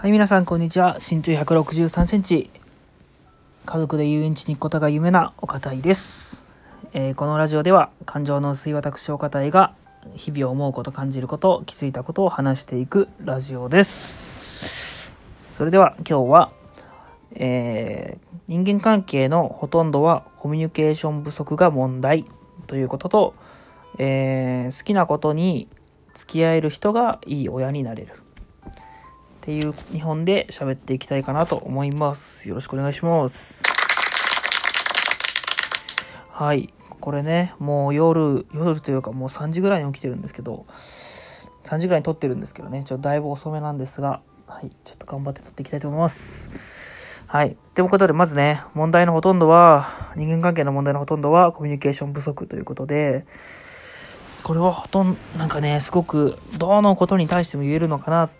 はい、皆さん、こんにちは。身長163センチ。家族で遊園地に行くことが夢なお堅いです。えーこのラジオでは、感情の薄い私お堅いが、日々思うこと、感じること、気づいたことを話していくラジオです。それでは、今日は、えー人間関係のほとんどはコミュニケーション不足が問題ということと、えー好きなことに付き合える人がいい親になれる。っていう日本で喋っていきたいかなと思います。よろしくお願いします。はい。これね、もう夜、夜というかもう3時ぐらいに起きてるんですけど、3時ぐらいに撮ってるんですけどね、ちょっとだいぶ遅めなんですが、はい。ちょっと頑張って撮っていきたいと思います。はい。ということで、まずね、問題のほとんどは、人間関係の問題のほとんどはコミュニケーション不足ということで、これはほとんど、なんかね、すごく、どのことに対しても言えるのかなっ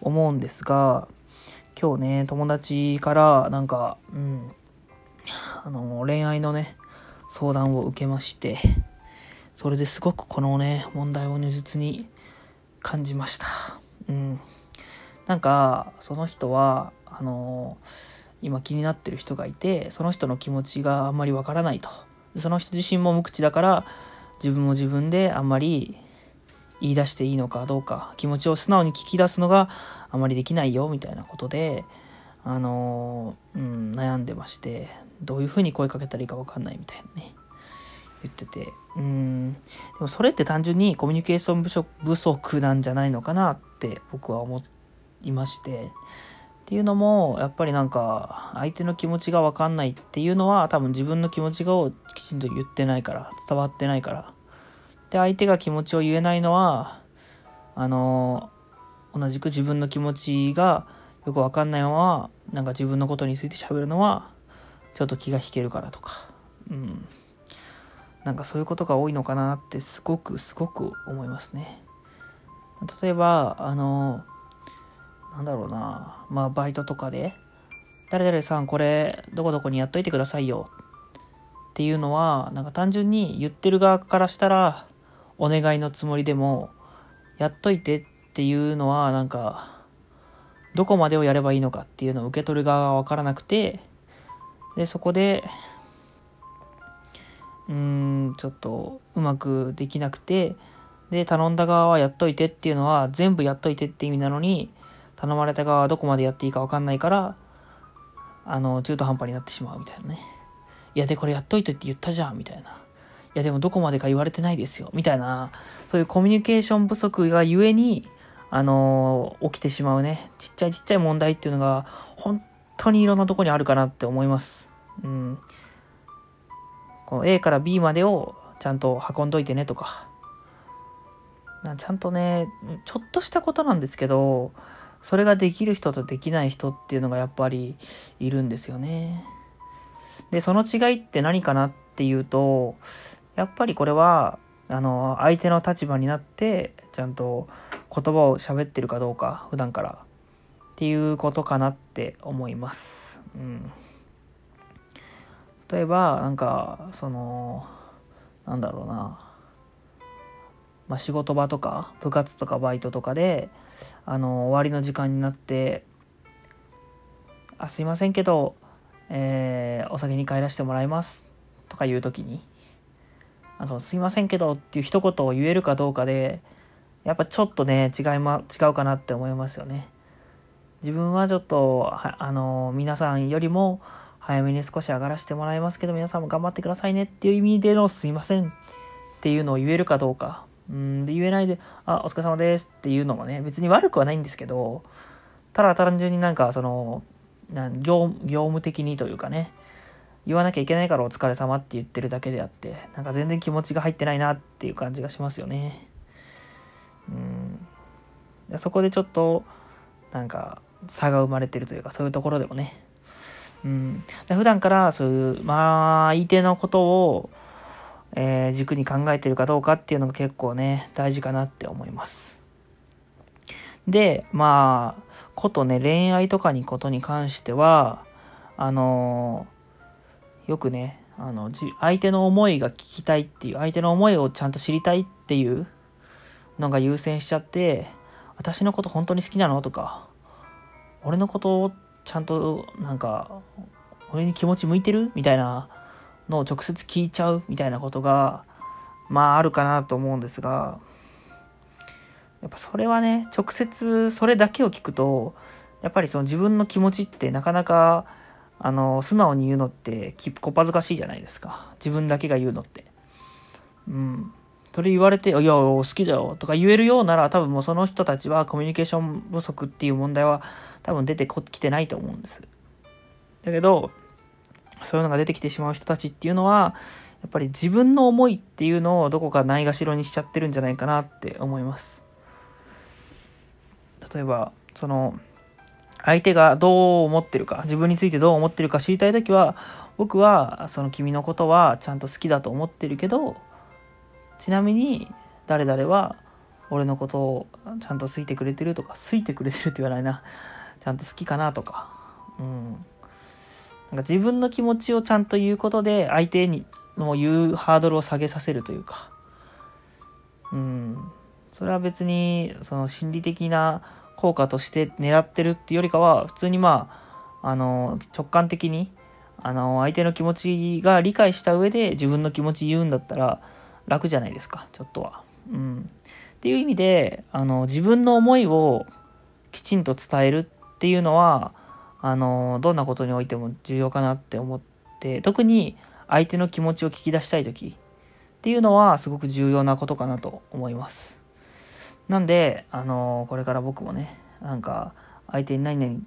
思うんですが、今日ね、友達から、なんか、うん、あの、恋愛のね、相談を受けまして、それですごくこのね、問題を如実に感じました。うん。なんか、その人は、あの、今気になってる人がいて、その人の気持ちがあんまりわからないと。その人自身も無口だから、自分も自分であんまり言い出していいのかどうか、気持ちを素直に聞き出すのがあまりできないよ、みたいなことで、あのうん、悩んでまして、どういうふうに声かけたらいいかわかんないみたいなね、言ってて、うん、でもそれって単純にコミュニケーション不足なんじゃないのかなって僕は思いまして、っていうのも、やっぱりなんか、相手の気持ちがわかんないっていうのは、多分自分の気持ちをきちんと言ってないから、伝わってないから。で、相手が気持ちを言えないのは、あの、同じく自分の気持ちがよくわかんないまま、なんか自分のことについて喋るのは、ちょっと気が引けるからとか。うん。なんかそういうことが多いのかなって、すごく、すごく思いますね。例えば、あの、なんだろうな、まあ、バイトとかで、誰々さん、これ、どこどこにやっといてくださいよ。っていうのは、なんか単純に言ってる側からしたら、お願いのつもりでも、やっといてっていうのは、なんか、どこまでをやればいいのかっていうのを受け取る側がわからなくて、で、そこで、うーん、ちょっとうまくできなくて、で、頼んだ側はやっといてっていうのは、全部やっといてって意味なのに、頼まれた側はどこまでやっていいか分かんないから、あの、中途半端になってしまうみたいなね。いや、で、これやっといてって言ったじゃん、みたいな。いや、でもどこまでか言われてないですよ、みたいな、そういうコミュニケーション不足がゆえに、あの起きてしまうね、ちっちゃいちっちゃい問題っていうのが、本当にいろんなとこにあるかなって思います。うん。この A から B までをちゃんと運んどいてねとか。なちゃんとね、ちょっとしたことなんですけど、それができる人とできない人っていうのがやっぱりいるんですよね。で、その違いって何かなっていうと、やっぱりこれは、あの、相手の立場になって、ちゃんと言葉を喋ってるかどうか、普段から。っていうことかなって思います。うん。例えば、なんか、その、なんだろうな。まあ、仕事場とか部活とかバイトとかであの終わりの時間になって「あすいませんけど、えーお先に帰らせてもらいます」とか言う時に「あのすいませんけど」っていう一言を言えるかどうかでやっぱちょっとね違い、ま、違うかなって思いますよね。自分はちょっとあの皆さんよりも早めに少し上がらせてもらいますけど皆さんも頑張ってくださいねっていう意味での「すいません」っていうのを言えるかどうかうん、で言えないで、あ、お疲れ様ですっていうのもね、別に悪くはないんですけど、ただ単純になんかその、な業業務的にというかね、言わなきゃいけないからお疲れ様って言ってるだけであって、なんか全然気持ちが入ってないなっていう感じがしますよね。うん。そこでちょっと、なんか、差が生まれてるというか、そういうところでもね。うん。で普段からそういう、まあ、相手のことを、えー軸に考えてるかどうかっていうのが結構ね、大事かなって思います。で、まあ、ことね、恋愛とかにことに関しては、あのーよくね、あの、相手の思いが聞きたいっていう、相手の思いをちゃんと知りたいっていうのが優先しちゃって、私のこと本当に好きなのとか、俺のことをちゃんとなんか俺に気持ち向いてる？みたいなのを直接聞いちゃう？みたいなことがまああるかなと思うんですがやっぱそれはね直接それだけを聞くとやっぱりその自分の気持ちってなかなかあの素直に言うのってこっぱずかしいじゃないですか自分だけが言うのってうんそれ言われて、いや、好きだよとか言えるようなら、多分もうその人たちはコミュニケーション不足っていう問題は多分出てきてないと思うんです。だけど、そういうのが出てきてしまう人たちっていうのは、やっぱり自分の思いっていうのをどこかないがしろにしちゃってるんじゃないかなって思います。例えば、その、相手がどう思ってるか、自分についてどう思ってるか知りたいときは、僕は、その君のことはちゃんと好きだと思ってるけど、ちなみに誰々は俺のことをちゃんと好いてくれてるとか好いてくれてるって言わないな。ちゃんと好きかなとか。うん。なんか自分の気持ちをちゃんと言うことで相手にの言うハードルを下げさせるというか。うん。それは別にその心理的な効果として狙ってるっていうよりかは普通にまああの直感的にあの相手の気持ちが理解した上で自分の気持ち言うんだったら楽じゃないですか、ちょっとは。うん。っていう意味で、あの、自分の思いをきちんと伝えるっていうのは、あの、どんなことにおいても重要かなって思って、特に相手の気持ちを聞き出したい時っていうのはすごく重要なことかなと思います。なんで、あの、これから僕もね、なんか、相手に何々、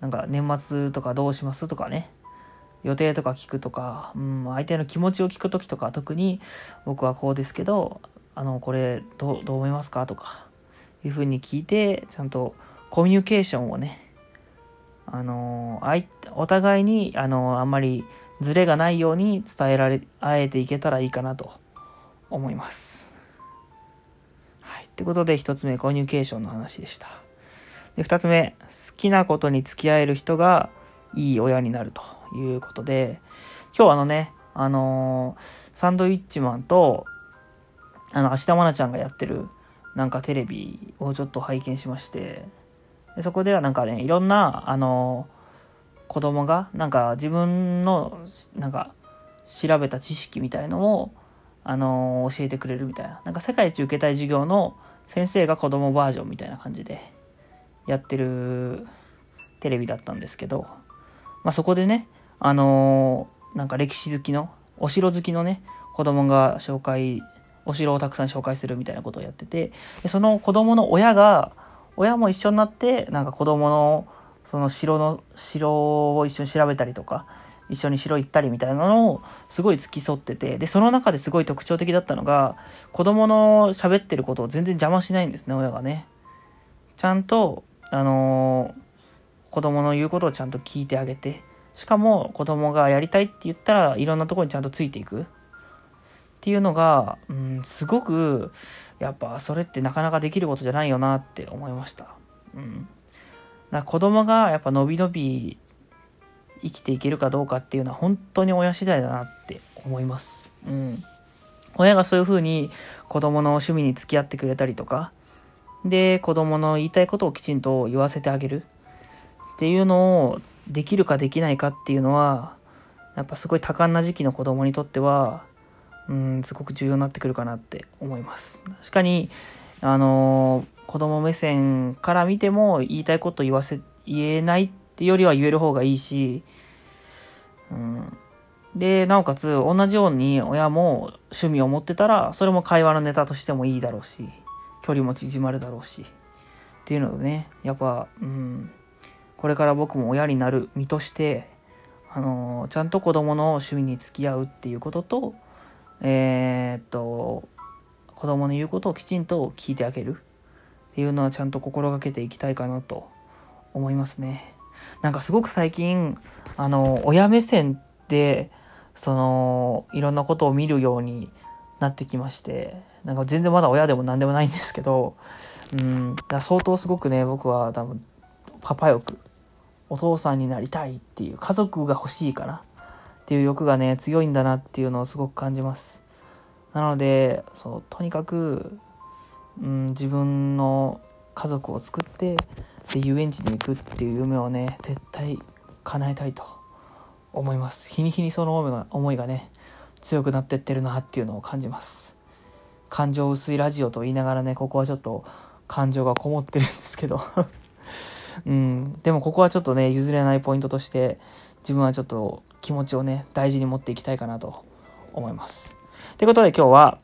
なんか年末とかどうしますとかね、予定とか聞くとか、うん、相手の気持ちを聞く時とか特に僕はこうですけどあのこれどう思いますかとかいうふうに聞いてちゃんとコミュニケーションをねあのお互いにあのあんまりズレがないように伝えられあえていけたらいいかなと思います。ってことで1つ目コミュニケーションの話でした。で2つ目好きなことに付き合える人がいい親になるということで、今日あのね、あのー、サンドウィッチマンと、あの、芦田愛菜ちゃんがやってる、なんかテレビをちょっと拝見しまして、でそこではなんかね、いろんな、あのー、子供が、なんか自分の、なんか、調べた知識みたいのを、あのー、教えてくれるみたいな。なんか世界一受けたい授業の先生が子供バージョンみたいな感じでやってるテレビだったんですけど、まあ、そこでね、あのー、なんか歴史好きの、お城好きのね、子供が紹介、お城をたくさん紹介するみたいなことをやってて、でその子供の親が、親も一緒になって、なんか子供の、その城の、城を一緒に調べたりとか、一緒に城行ったりみたいなのをすごい付き添ってて、で、その中ですごい特徴的だったのが、子供の喋ってることを全然邪魔しないんですね、親がね。ちゃんと、あのー、子供の言うことをちゃんと聞いてあげて、しかも子供がやりたいって言ったらいろんなところにちゃんとついていくっていうのが、うん、すごくやっぱそれってなかなかできることじゃないよなって思いました。うん。だ子供がやっぱ伸び伸び生きていけるかどうかっていうのは本当に親次第だなって思います。うん。親がそういうふうに子供の趣味に付き合ってくれたりとか、で、子供の言いたいことをきちんと言わせてあげる。っていうのをできるかできないかっていうのはやっぱすごい多感な時期の子供にとってはうんすごく重要になってくるかなって思います確かにあの子供目線から見ても言いたいこと言わせ言えないっていうよりは言える方がいいし、うん、でなおかつ同じように親も趣味を持ってたらそれも会話のネタとしてもいいだろうし距離も縮まるだろうしっていうのでねやっぱうんこれから僕も親になる身として、あのー、ちゃんと子供の趣味に付き合うっていうことと、えー、っと、子供の言うことをきちんと聞いてあげるっていうのはちゃんと心がけていきたいかなと思いますね。なんかすごく最近、あの、親目線で、その、いろんなことを見るようになってきまして、なんか全然まだ親でも何でもないんですけど、うん、だ相当すごくね、僕は多分、パパ欲お父さんになりたいっていう家族が欲しいかなっていう欲がね強いんだなっていうのをすごく感じます。なのでそうとにかく、うん、自分の家族を作ってで遊園地に行くっていう夢をね絶対叶えたいと思います。日に日にその思いが思いがね強くなってってるなっていうのを感じます。感情薄いラジオと言いながらねここはちょっと感情がこもってるんですけど。うん。でもここはちょっとね譲れないポイントとして自分はちょっと気持ちをね大事に持っていきたいかなと思います。ということで今日は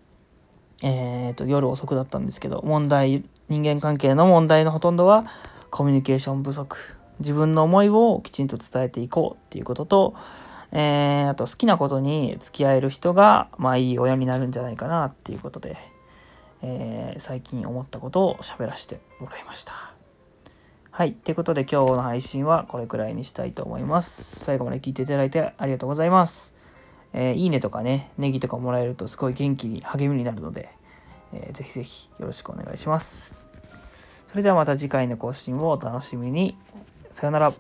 えー、と夜遅くだったんですけど問題人間関係の問題のほとんどはコミュニケーション不足自分の思いをきちんと伝えていこうっていうことと、えー、あと好きなことに付き合える人が、まあいい親になるんじゃないかなっていうことで、えー、最近思ったことを喋らせてもらいました。はい。ということで今日の配信はこれくらいにしたいと思います。最後まで聞いていただいてありがとうございます。えー、いいねとかね、ネギとかもらえるとすごい元気に励みになるので、えー、ぜひぜひよろしくお願いします。それではまた次回の更新をお楽しみに。さよなら。